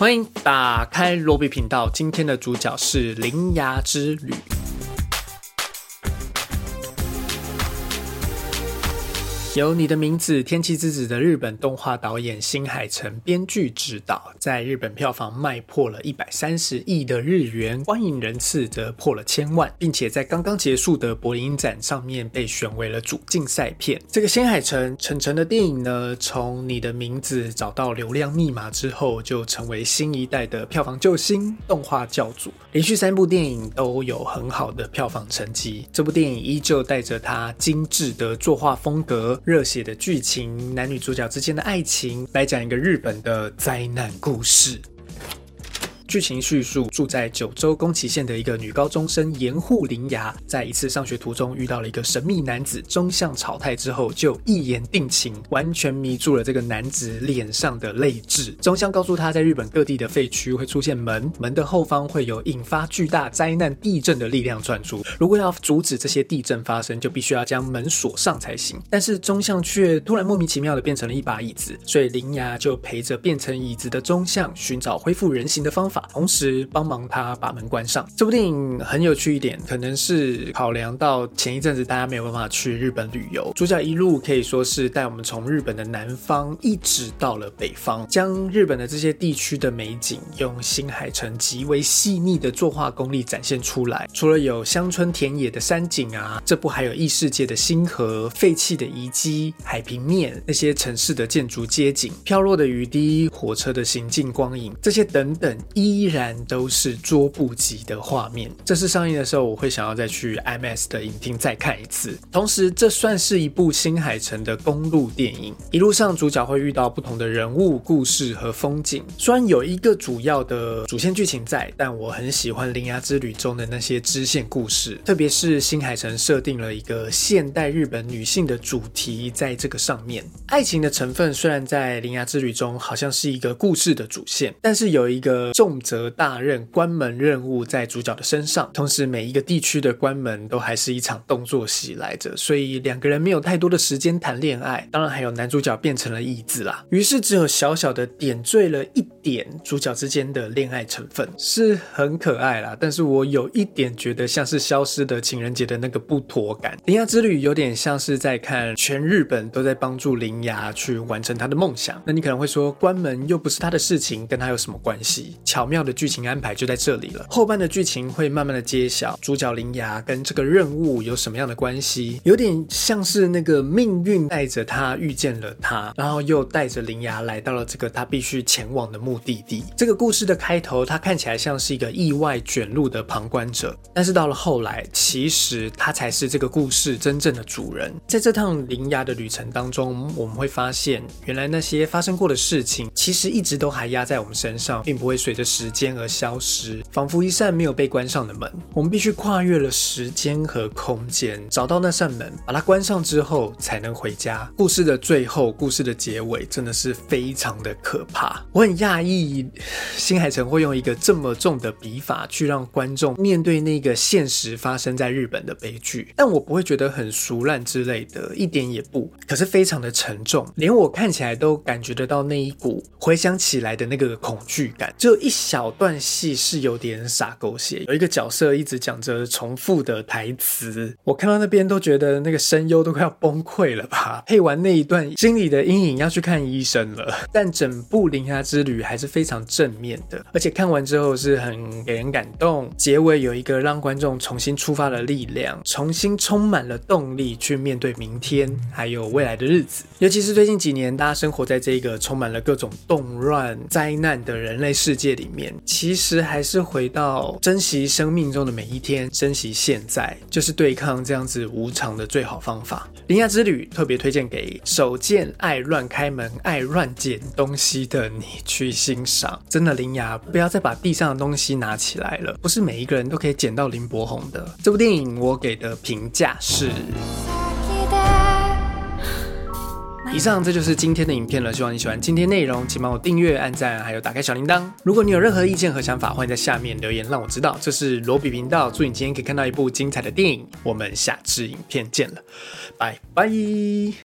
欢迎打开罗比频道，今天的主角是《铃芽之旅》。有你的名字，《天气之子》的日本动画导演新海诚编剧指导，在日本票房卖破了一百三十亿的日元，观影人次则破了千万，并且在刚刚结束的柏林展上面被选为了主竞赛片。这个新海诚陈诚的电影呢，从你的名字找到流量密码之后，就成为新一代的票房救星、动画教主。连续三部电影都有很好的票房成绩，这部电影依旧带着它精致的作画风格。热血的剧情，男女主角之间的爱情，来讲一个日本的灾难故事。剧情叙述：住在九州宫崎县的一个女高中生岩户铃芽，在一次上学途中遇到了一个神秘男子中相草太之后，就一言定情，完全迷住了这个男子脸上的泪痣。中相告诉他在日本各地的废墟会出现门，门的后方会有引发巨大灾难地震的力量传出。如果要阻止这些地震发生，就必须要将门锁上才行。但是中相却突然莫名其妙的变成了一把椅子，所以铃芽就陪着变成椅子的中相，寻找恢复人形的方法。同时帮忙他把门关上。这部电影很有趣一点，可能是考量到前一阵子大家没有办法去日本旅游，主角一路可以说是带我们从日本的南方一直到了北方，将日本的这些地区的美景用新海诚极为细腻的作画功力展现出来。除了有乡村田野的山景啊，这部还有异世界的星河、废弃的遗迹、海平面、那些城市的建筑街景、飘落的雨滴、火车的行进光影，这些等等一。依然都是捉不及的画面。这次上映的时候，我会想要再去 IMAX 的影厅再看一次。同时，这算是一部新海诚的公路电影。一路上，主角会遇到不同的人物、故事和风景。虽然有一个主要的主线剧情在，但我很喜欢《铃芽之旅》中的那些支线故事，特别是新海诚设定了一个现代日本女性的主题在这个上面。爱情的成分虽然在《铃芽之旅》中好像是一个故事的主线，但是有一个重。责大任关门任务在主角的身上，同时每一个地区的关门都还是一场动作戏来着，所以两个人没有太多的时间谈恋爱。当然还有男主角变成了义子啦，于是只有小小的点缀了一点主角之间的恋爱成分，是很可爱啦。但是我有一点觉得像是消失的情人节的那个不妥感。铃芽之旅有点像是在看全日本都在帮助铃芽去完成他的梦想。那你可能会说，关门又不是他的事情，跟他有什么关系？巧。妙的剧情安排就在这里了。后半的剧情会慢慢的揭晓主角铃芽跟这个任务有什么样的关系，有点像是那个命运带着他遇见了他，然后又带着铃芽来到了这个他必须前往的目目的地。这个故事的开头，他看起来像是一个意外卷入的旁观者，但是到了后来，其实他才是这个故事真正的主人。在这趟铃芽的旅程当中，我们会发现，原来那些发生过的事情，其实一直都还压在我们身上，并不会随着。时间而消失，仿佛一扇没有被关上的门。我们必须跨越了时间和空间，找到那扇门，把它关上之后，才能回家。故事的最后，故事的结尾，真的是非常的可怕。我很讶异，新海诚会用一个这么重的笔法，去让观众面对那个现实发生在日本的悲剧。但我不会觉得很俗烂之类的，一点也不。可是非常的沉重，连我看起来都感觉得到那一股回想起来的那个恐惧感。就一。小段戏是有点傻狗血，有一个角色一直讲着重复的台词，我看到那边都觉得那个声优都快要崩溃了吧。配完那一段，心里的阴影要去看医生了。但整部《铃芽之旅》还是非常正面的，而且看完之后是很给人感动。结尾有一个让观众重新出发的力量，重新充满了动力去面对明天还有未来的日子。尤其是最近几年，大家生活在这个充满了各种动乱、灾难的人类世界里面。其实还是回到珍惜生命中的每一天，珍惜现在，就是对抗这样子无常的最好方法。铃芽之旅特别推荐给手贱、爱乱开门、爱乱捡东西的你去欣赏。真的，林芽不要再把地上的东西拿起来了，不是每一个人都可以捡到林柏宏的。这部电影我给的评价是。以上这就是今天的影片了，希望你喜欢今天内容，请帮我订阅、按赞，还有打开小铃铛。如果你有任何意见和想法，欢迎在下面留言让我知道。这是罗比频道，祝你今天可以看到一部精彩的电影。我们下支影片见了，拜拜。